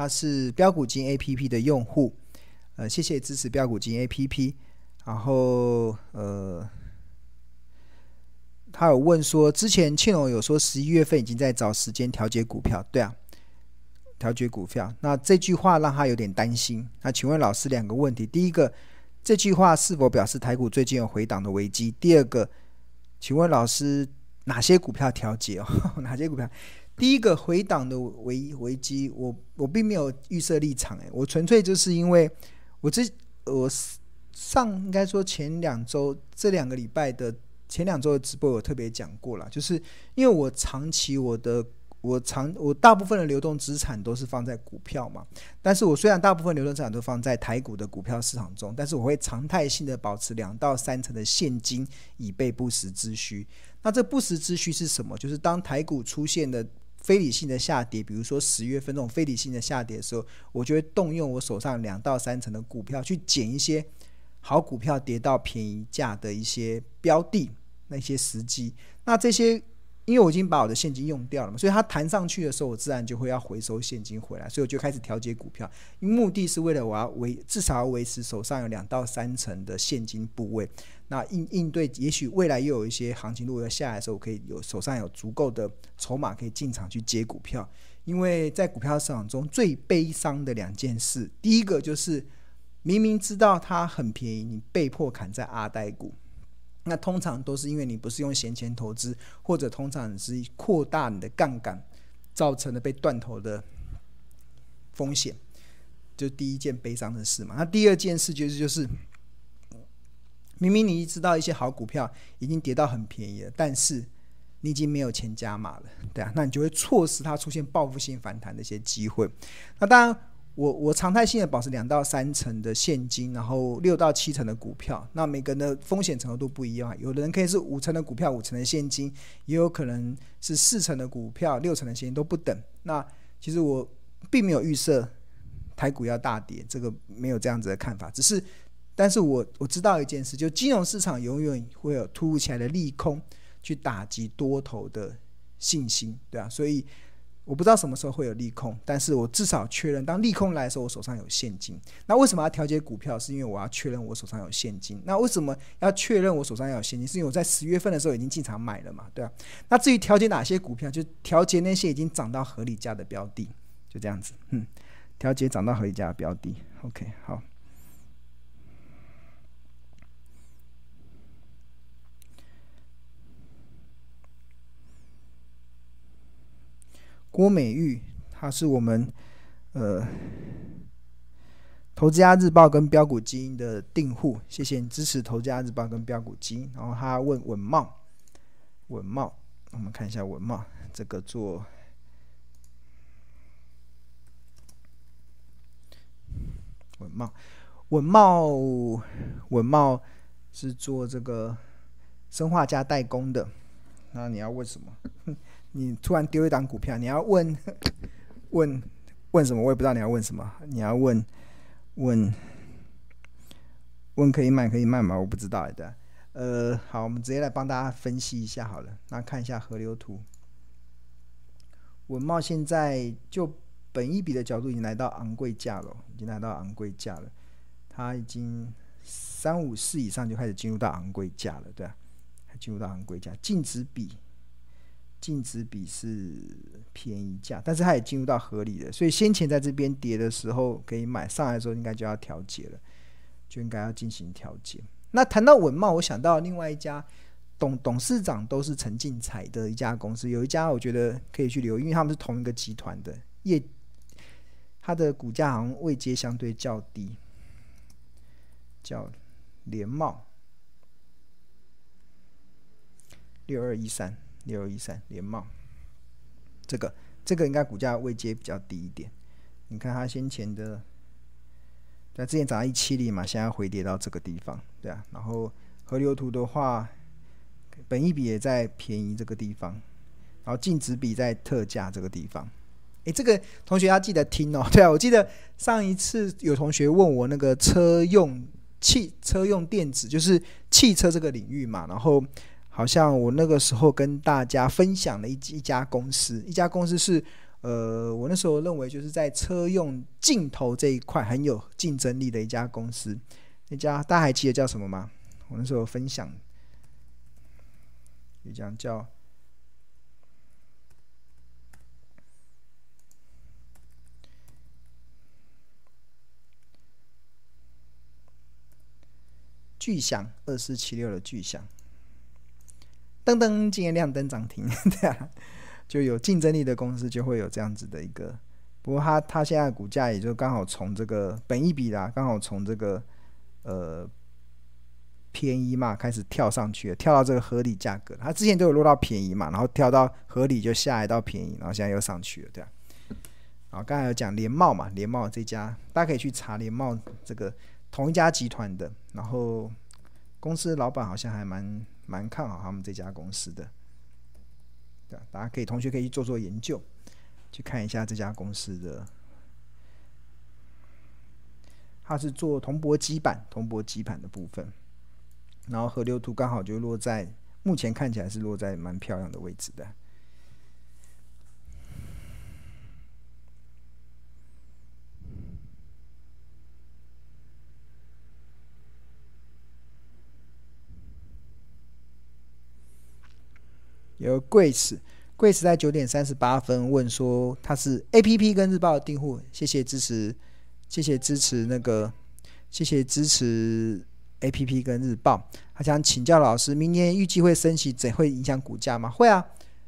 他是标股金 APP 的用户，呃，谢谢支持标股金 APP。然后呃，他有问说，之前庆龙有说十一月份已经在找时间调节股票，对啊，调节股票。那这句话让他有点担心。那请问老师两个问题：第一个，这句话是否表示台股最近有回档的危机？第二个，请问老师哪些股票调节哦？哪些股票？第一个回档的危危机，我我并没有预设立场，诶，我纯粹就是因为我这我上应该说前两周这两个礼拜的前两周的直播，我特别讲过了，就是因为我长期我的我长我大部分的流动资产都是放在股票嘛，但是我虽然大部分流动资产都放在台股的股票市场中，但是我会常态性的保持两到三成的现金以备不时之需。那这不时之需是什么？就是当台股出现的。非理性的下跌，比如说十月份这种非理性的下跌的时候，我就会动用我手上两到三成的股票去捡一些好股票跌到便宜价的一些标的，那些时机。那这些。因为我已经把我的现金用掉了嘛，所以它弹上去的时候，我自然就会要回收现金回来，所以我就开始调节股票，目的是为了我要维至少要维持手上有两到三成的现金部位，那应应对也许未来又有一些行情如果要下来的时候，我可以有手上有足够的筹码可以进场去接股票。因为在股票市场中最悲伤的两件事，第一个就是明明知道它很便宜，你被迫砍在阿呆股。那通常都是因为你不是用闲钱投资，或者通常是扩大你的杠杆，造成了被断头的风险，就第一件悲伤的事嘛。那第二件事就是就是，明明你知道一些好股票已经跌到很便宜了，但是你已经没有钱加码了，对啊，那你就会错失它出现报复性反弹的一些机会。那当然。我我常态性的保持两到三成的现金，然后六到七成的股票。那每个人的风险程度都不一样，有的人可以是五成的股票，五成的现金，也有可能是四成的股票，六成的现金都不等。那其实我并没有预设台股要大跌，这个没有这样子的看法。只是，但是我我知道一件事，就金融市场永远会有突如其来的利空去打击多头的信心，对啊，所以。我不知道什么时候会有利空，但是我至少确认，当利空来的时候，我手上有现金。那为什么要调节股票？是因为我要确认我手上有现金。那为什么要确认我手上要有现金？是因为我在十月份的时候已经进场买了嘛，对啊。那至于调节哪些股票，就调节那些已经涨到合理价的标的，就这样子。嗯，调节涨到合理价的标的。OK，好。郭美玉，他是我们呃《投资家日报》跟标股基因的订户，谢谢你支持《投资家日报》跟标股基因。然后他问文茂，文茂，我们看一下文茂这个做文茂，文茂文茂是做这个生化家代工的。那你要问什么？你突然丢一档股票，你要问 问问什么？我也不知道你要问什么。你要问问问可以买可以卖吗？我不知道的。呃，好，我们直接来帮大家分析一下好了。那看一下河流图，文茂现在就本一比的角度已经来到昂贵价了，已经来到昂贵价了。它已经三五四以上就开始进入到昂贵价了，对吧？还进入到昂贵价，净值比。净值比是便宜价，但是它也进入到合理的，所以先前在这边跌的时候可以买，上来的时候应该就要调节了，就应该要进行调节。那谈到稳懋，我想到另外一家董董事长都是陈进财的一家公司，有一家我觉得可以去留，因为他们是同一个集团的，业它的股价好像位阶相对较低，叫联茂六二一三。六一三联茂，这个这个应该股价位阶比较低一点。你看它先前的，在之前涨到一七零嘛，现在回跌到这个地方，对啊。然后河流图的话，本益比也在便宜这个地方，然后净值比在特价这个地方。诶，这个同学要记得听哦。对啊，我记得上一次有同学问我那个车用汽车用电子，就是汽车这个领域嘛，然后。好像我那个时候跟大家分享了一一家公司，一家公司是呃，我那时候认为就是在车用镜头这一块很有竞争力的一家公司。那家大家还记得叫什么吗？我那时候分享一家叫巨响二四七六的巨响，噔噔，今天亮灯涨停，对啊，就有竞争力的公司就会有这样子的一个。不过它它现在股价也就刚好从这个本一比啦，刚好从这个呃便宜嘛开始跳上去了，跳到这个合理价格。它之前都有落到便宜嘛，然后跳到合理就下来到便宜，然后现在又上去了，对啊。然后刚才有讲联茂嘛，联茂这家大家可以去查联茂这个。同一家集团的，然后公司老板好像还蛮蛮看好他们这家公司的，对，大家可以同学可以去做做研究，去看一下这家公司的，它是做铜箔基板、铜箔基板的部分，然后河流图刚好就落在目前看起来是落在蛮漂亮的位置的。有 Grace，Grace 在九点三十八分问说他是 APP 跟日报的订户，谢谢支持，谢谢支持那个，谢谢支持 APP 跟日报。他想请教老师，明年预计会升息，怎会影响股价吗？会啊，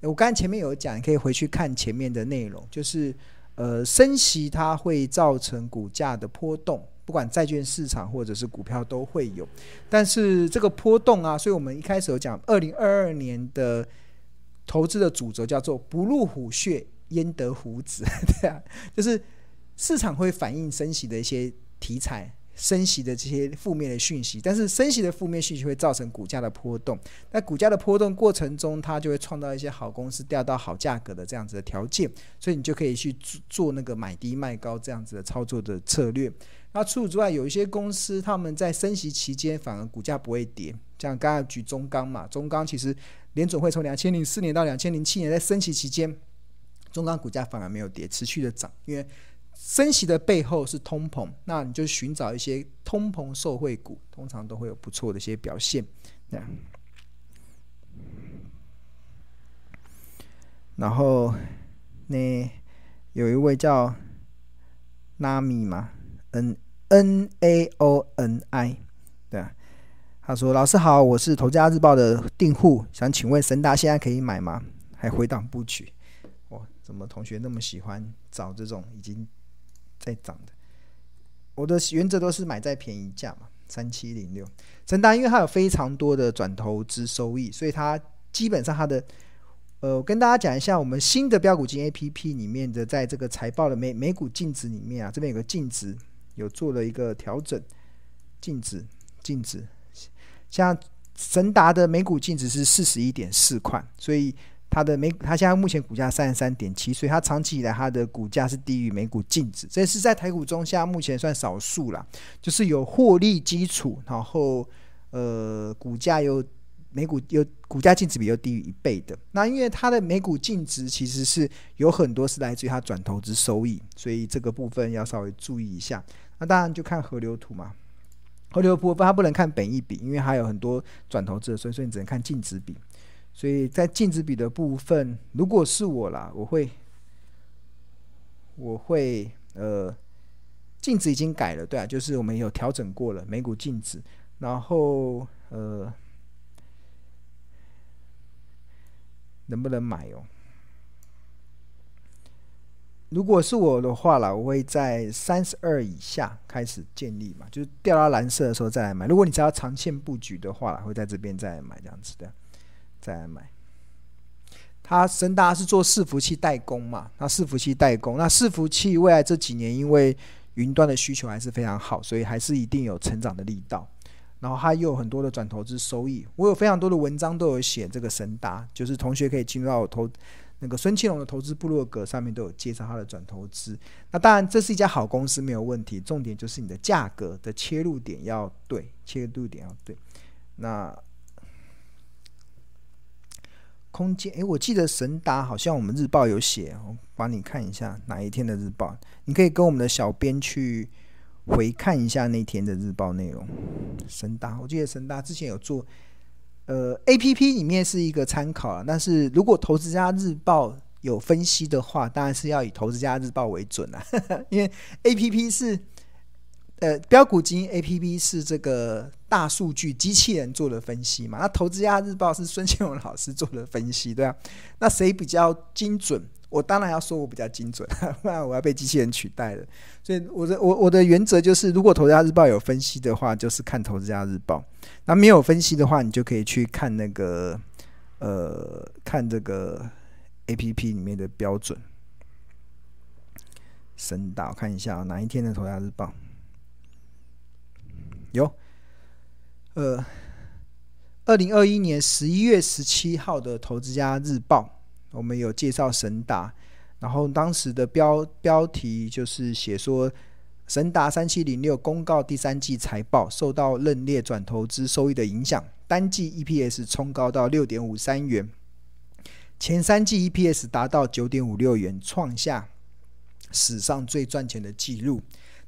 我刚才前面有讲，你可以回去看前面的内容，就是呃升息它会造成股价的波动。不管债券市场或者是股票都会有，但是这个波动啊，所以我们一开始有讲，二零二二年的投资的主轴叫做“不入虎穴，焉得虎子”，对啊，就是市场会反映升息的一些题材。升息的这些负面的讯息，但是升息的负面讯息会造成股价的波动。那股价的波动过程中，它就会创造一些好公司调到好价格的这样子的条件，所以你就可以去做做那个买低卖高这样子的操作的策略。那除此之外，有一些公司他们在升息期间反而股价不会跌，像刚才举中钢嘛，中钢其实联准会从两千零四年到两千零七年在升息期间，中钢股价反而没有跌，持续的涨，因为。升息的背后是通膨，那你就寻找一些通膨受惠股，通常都会有不错的一些表现。这样，然后那有一位叫 Nami 嘛，N N A O N I，他说：“老师好，我是投家日报的订户，想请问神达现在可以买吗？还回档不取？哇，怎么同学那么喜欢找这种已经？”在涨的，我的原则都是买在便宜价嘛，三七零六。神达因为它有非常多的转投资收益，所以它基本上它的，呃，我跟大家讲一下，我们新的标股金 A P P 里面的，在这个财报的每每股净值里面啊，这边有个净值有做了一个调整，净值净值，像神达的每股净值是四十一点四块，所以。它的每，它现在目前股价三十三点七，所以它长期以来它的股价是低于每股净值，这是在台股中现在目前算少数了，就是有获利基础，然后呃股价又每股又股价净值比又低于一倍的。那因为它的每股净值其实是有很多是来自于它转投资收益，所以这个部分要稍微注意一下。那当然就看河流图嘛，河流图它不能看本益比，因为它有很多转投资，所以所以你只能看净值比。所以在净值比的部分，如果是我啦，我会，我会呃，净值已经改了，对啊，就是我们有调整过了每股净值，然后呃，能不能买哦？如果是我的话啦，我会在三十二以下开始建立嘛，就是掉到蓝色的时候再来买。如果你只要长线布局的话，会在这边再来买这样子的。再来买，他神达是做伺服器代工嘛？那伺服器代工，那伺服器未来这几年因为云端的需求还是非常好，所以还是一定有成长的力道。然后它又有很多的转投资收益，我有非常多的文章都有写这个神达，就是同学可以进入到我投那个孙庆龙的投资部落格上面都有介绍他的转投资。那当然这是一家好公司没有问题，重点就是你的价格的切入点要对，切入点要对。那空间，诶，我记得神达好像我们日报有写，我帮你看一下哪一天的日报，你可以跟我们的小编去回看一下那天的日报内容。神达，我记得神达之前有做，呃，APP 里面是一个参考啊，但是如果投资家日报有分析的话，当然是要以投资家日报为准啊，因为 APP 是。呃，标股金 A P P 是这个大数据机器人做的分析嘛？那投资家日报是孙庆文老师做的分析，对啊？那谁比较精准？我当然要说我比较精准，不然我要被机器人取代了。所以我的我我的原则就是，如果投资家日报有分析的话，就是看投资家日报；那没有分析的话，你就可以去看那个呃，看这个 A P P 里面的标准。神导，我看一下哪一天的投资家日报。有，呃，二零二一年十一月十七号的《投资家日报》，我们有介绍神达，然后当时的标标题就是写说，神达三七零六公告第三季财报，受到认列转投资收益的影响，单季 EPS 冲高到六点五三元，前三季 EPS 达到九点五六元，创下史上最赚钱的纪录。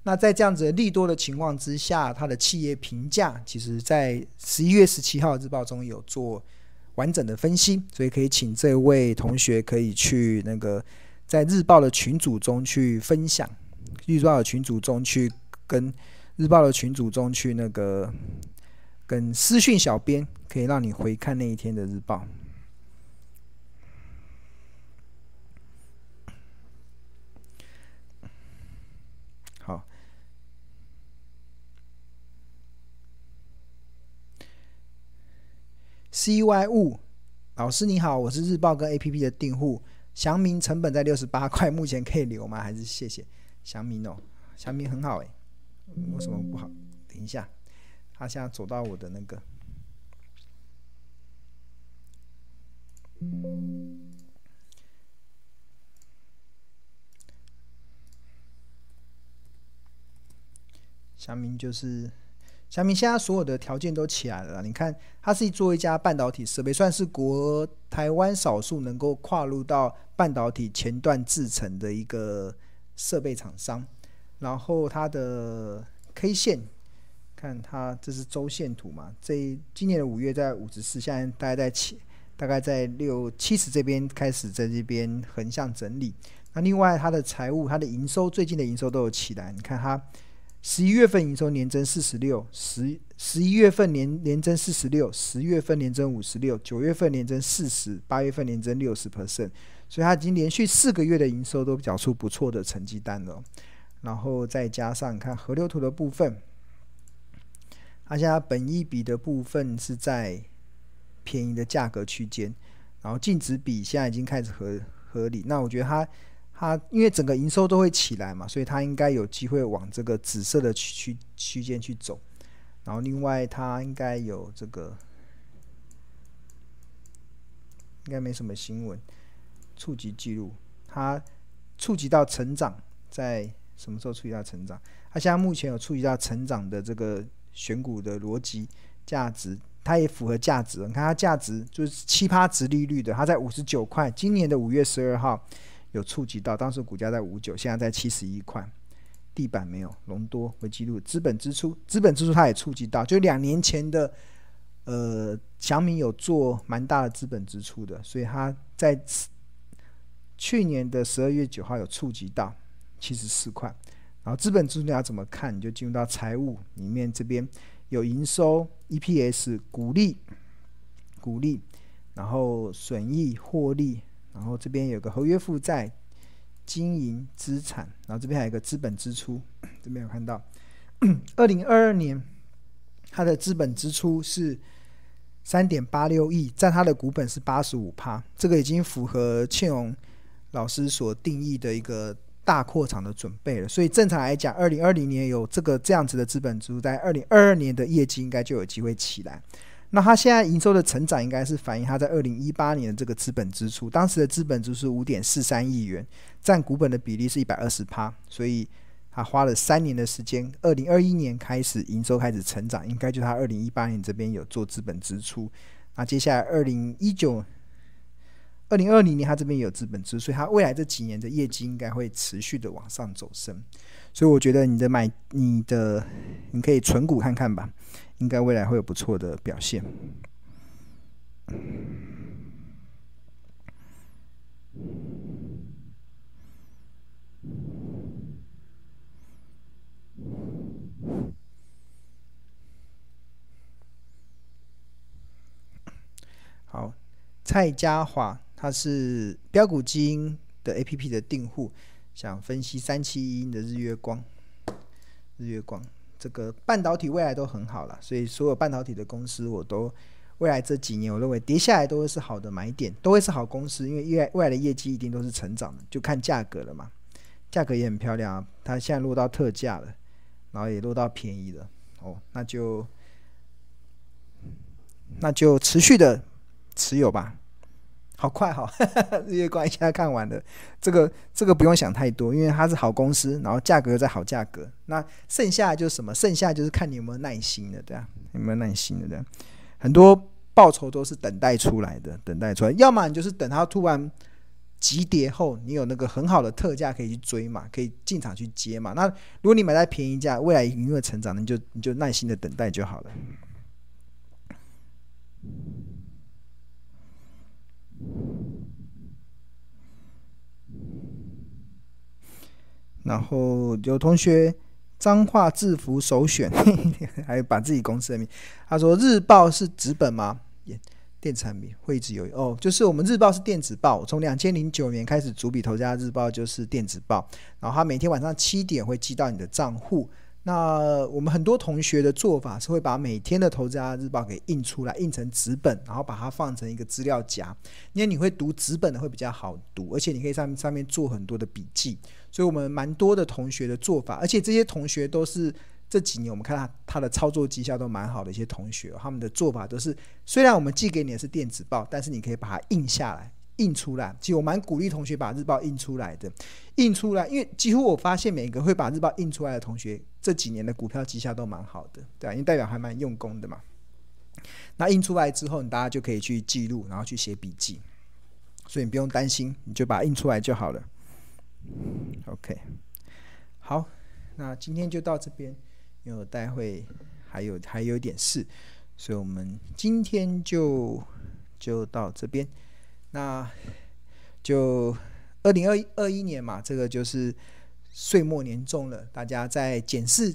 那在这样子利多的情况之下，它的企业评价其实，在十一月十七号日报中有做完整的分析，所以可以请这位同学可以去那个在日报的群组中去分享，日报的群组中去跟日报的群组中去那个跟私讯小编，可以让你回看那一天的日报。CY 物老师你好，我是日报跟 APP 的订户，祥明成本在六十八块，目前可以留吗？还是谢谢祥明哦，祥明很好诶，为什么不好？等一下，他现在走到我的那个，祥明就是。小米现在所有的条件都起来了，你看，它是做一家半导体设备，算是国台湾少数能够跨入到半导体前段制程的一个设备厂商。然后它的 K 线，看它这是周线图嘛？这今年的五月在五十四，现在大概在七，大概在六七十这边开始在这边横向整理。那另外它的财务，它的营收最近的营收都有起来，你看它。十一月份营收年增四十六，十十一月份年年增四十六，十月份年增五十六，九月份年增四十，八月份年增六十 percent，所以它已经连续四个月的营收都缴出不错的成绩单了。然后再加上看河流图的部分，它现在本益比的部分是在便宜的价格区间，然后净值比现在已经开始合合理。那我觉得它。它因为整个营收都会起来嘛，所以它应该有机会往这个紫色的区区区间去走。然后另外它应该有这个，应该没什么新闻触及记录。它触及到成长，在什么时候触及到成长？它现在目前有触及到成长的这个选股的逻辑价值，它也符合价值。你看它价值就是七趴值利率的，它在五十九块，今年的五月十二号。有触及到，当时股价在五九，现在在七十一块，地板没有，隆多会记录，资本支出，资本支出它也触及到，就两年前的，呃，小米有做蛮大的资本支出的，所以它在去年的十二月九号有触及到七十四块，然后资本支出你要怎么看？你就进入到财务里面，这边有营收、EPS、股利、股利，然后损益、获利。然后这边有个合约负债、经营资产，然后这边还有一个资本支出，这边有看到，二零二二年它的资本支出是三点八六亿，占它的股本是八十五趴，这个已经符合庆荣老师所定义的一个大扩厂的准备了。所以正常来讲，二零二零年有这个这样子的资本支出，在二零二二年的业绩应该就有机会起来。那它现在营收的成长，应该是反映它在二零一八年的这个资本支出，当时的资本支出是五点四三亿元，占股本的比例是一百二十趴，所以它花了三年的时间，二零二一年开始营收开始成长，应该就它二零一八年这边有做资本支出。那接下来二零一九二零二零年它这边有资本支出，所以它未来这几年的业绩应该会持续的往上走升。所以我觉得你的买你的你可以存股看看吧，应该未来会有不错的表现。好，蔡家华他是标股基因的 APP 的订户，想分析三七一的日月光。日月光这个半导体未来都很好了，所以所有半导体的公司我都未来这几年我认为跌下来都会是好的买点，都会是好公司，因为未来未来的业绩一定都是成长的，就看价格了嘛。价格也很漂亮啊，它现在落到特价了，然后也落到便宜了，哦，那就那就持续的。持有吧，好快哈！日月光一下看完了，这个这个不用想太多，因为它是好公司，然后价格在好价格。那剩下就是什么？剩下就是看你有没有耐心的，对啊，有没有耐心的？对，很多报酬都是等待出来的，等待出来。要么你就是等它突然急跌后，你有那个很好的特价可以去追嘛，可以进场去接嘛。那如果你买在便宜价，未来一定会成长，你就你就耐心的等待就好了。然后有同学脏话制服首选，还有把自己公司的名。他说：“日报是纸本吗？电子产品会一直有哦，就是我们日报是电子报，从两千零九年开始，主笔头家日报就是电子报，然后他每天晚上七点会寄到你的账户。”那我们很多同学的做法是会把每天的投资家日报给印出来，印成纸本，然后把它放成一个资料夹。因为你会读纸本的会比较好读，而且你可以上上面做很多的笔记。所以我们蛮多的同学的做法，而且这些同学都是这几年我们看他他的操作绩效都蛮好的一些同学，他们的做法都是虽然我们寄给你的是电子报，但是你可以把它印下来。印出来，其实我蛮鼓励同学把日报印出来的，印出来，因为几乎我发现每个会把日报印出来的同学，这几年的股票绩效都蛮好的，对啊，因为代表还蛮用功的嘛。那印出来之后，你大家就可以去记录，然后去写笔记，所以你不用担心，你就把它印出来就好了。OK，好，那今天就到这边，因为我待会还有还有点事，所以我们今天就就到这边。那就二零二二一年嘛，这个就是岁末年终了。大家在检视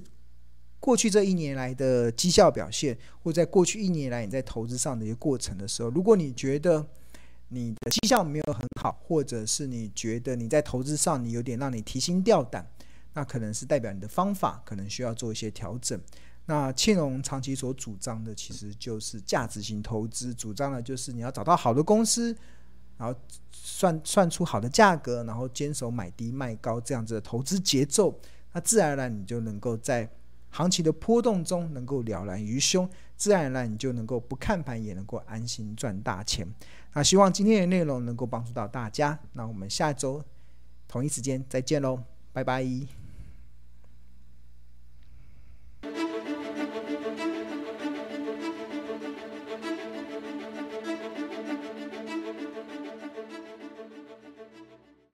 过去这一年来的绩效表现，或在过去一年来你在投资上的一个过程的时候，如果你觉得你的绩效没有很好，或者是你觉得你在投资上你有点让你提心吊胆，那可能是代表你的方法可能需要做一些调整。那庆隆长期所主张的其实就是价值型投资，主张的就是你要找到好的公司。然后算算出好的价格，然后坚守买低卖高这样子的投资节奏，那自然而然你就能够在行情的波动中能够了然于胸，自然而然你就能够不看盘也能够安心赚大钱。那希望今天的内容能够帮助到大家，那我们下周同一时间再见喽，拜拜。